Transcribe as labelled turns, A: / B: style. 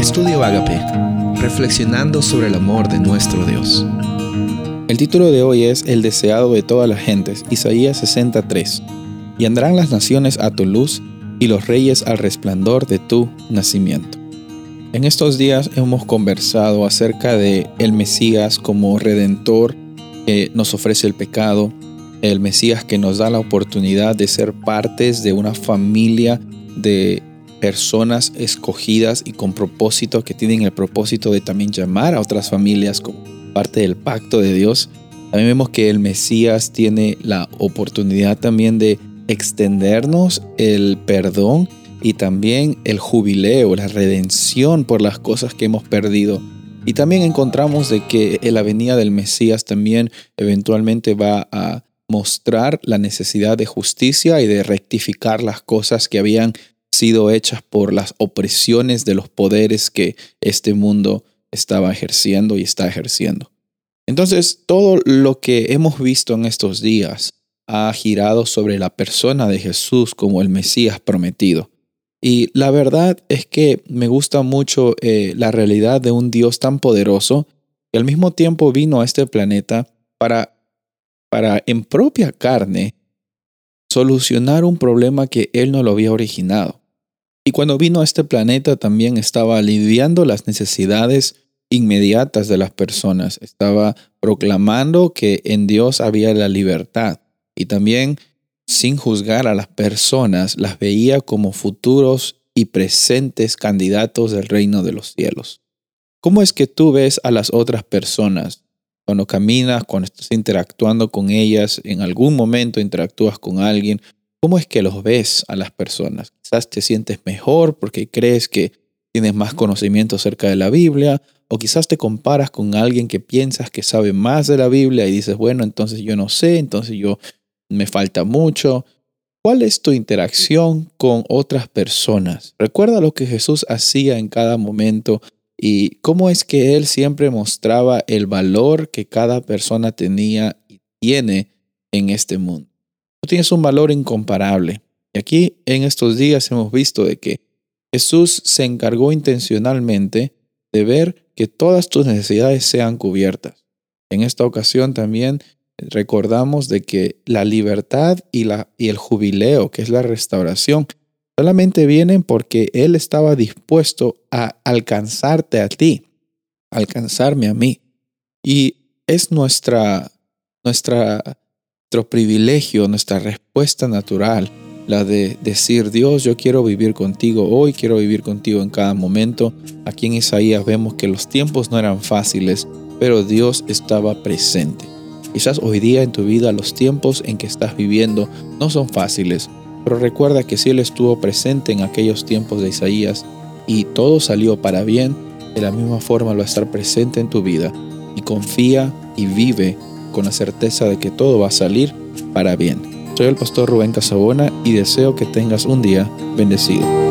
A: Estudio Agape, reflexionando sobre el amor de nuestro Dios.
B: El título de hoy es El deseado de todas las gentes, Isaías 63. Y andarán las naciones a tu luz y los reyes al resplandor de tu nacimiento. En estos días hemos conversado acerca de el Mesías como redentor que nos ofrece el pecado, el Mesías que nos da la oportunidad de ser partes de una familia de personas escogidas y con propósito que tienen el propósito de también llamar a otras familias como parte del pacto de Dios. También vemos que el Mesías tiene la oportunidad también de extendernos el perdón y también el jubileo, la redención por las cosas que hemos perdido. Y también encontramos de que la venida del Mesías también eventualmente va a mostrar la necesidad de justicia y de rectificar las cosas que habían sido hechas por las opresiones de los poderes que este mundo estaba ejerciendo y está ejerciendo. Entonces, todo lo que hemos visto en estos días ha girado sobre la persona de Jesús como el Mesías prometido. Y la verdad es que me gusta mucho eh, la realidad de un Dios tan poderoso que al mismo tiempo vino a este planeta para para en propia carne solucionar un problema que él no lo había originado. Y cuando vino a este planeta también estaba aliviando las necesidades inmediatas de las personas, estaba proclamando que en Dios había la libertad y también sin juzgar a las personas las veía como futuros y presentes candidatos del reino de los cielos. ¿Cómo es que tú ves a las otras personas? Cuando caminas, cuando estás interactuando con ellas, en algún momento interactúas con alguien, ¿cómo es que los ves a las personas? Quizás te sientes mejor porque crees que tienes más conocimiento acerca de la Biblia, o quizás te comparas con alguien que piensas que sabe más de la Biblia y dices, bueno, entonces yo no sé, entonces yo me falta mucho. ¿Cuál es tu interacción con otras personas? Recuerda lo que Jesús hacía en cada momento y cómo es que él siempre mostraba el valor que cada persona tenía y tiene en este mundo. Tú tienes un valor incomparable. Y aquí en estos días hemos visto de que Jesús se encargó intencionalmente de ver que todas tus necesidades sean cubiertas. En esta ocasión también recordamos de que la libertad y, la, y el jubileo, que es la restauración, Solamente vienen porque Él estaba dispuesto a alcanzarte a ti, alcanzarme a mí. Y es nuestra, nuestra, nuestro privilegio, nuestra respuesta natural, la de decir, Dios, yo quiero vivir contigo hoy, quiero vivir contigo en cada momento. Aquí en Isaías vemos que los tiempos no eran fáciles, pero Dios estaba presente. Quizás hoy día en tu vida los tiempos en que estás viviendo no son fáciles, pero recuerda que si Él estuvo presente en aquellos tiempos de Isaías y todo salió para bien, de la misma forma lo va a estar presente en tu vida. Y confía y vive con la certeza de que todo va a salir para bien. Soy el pastor Rubén Casabona y deseo que tengas un día bendecido.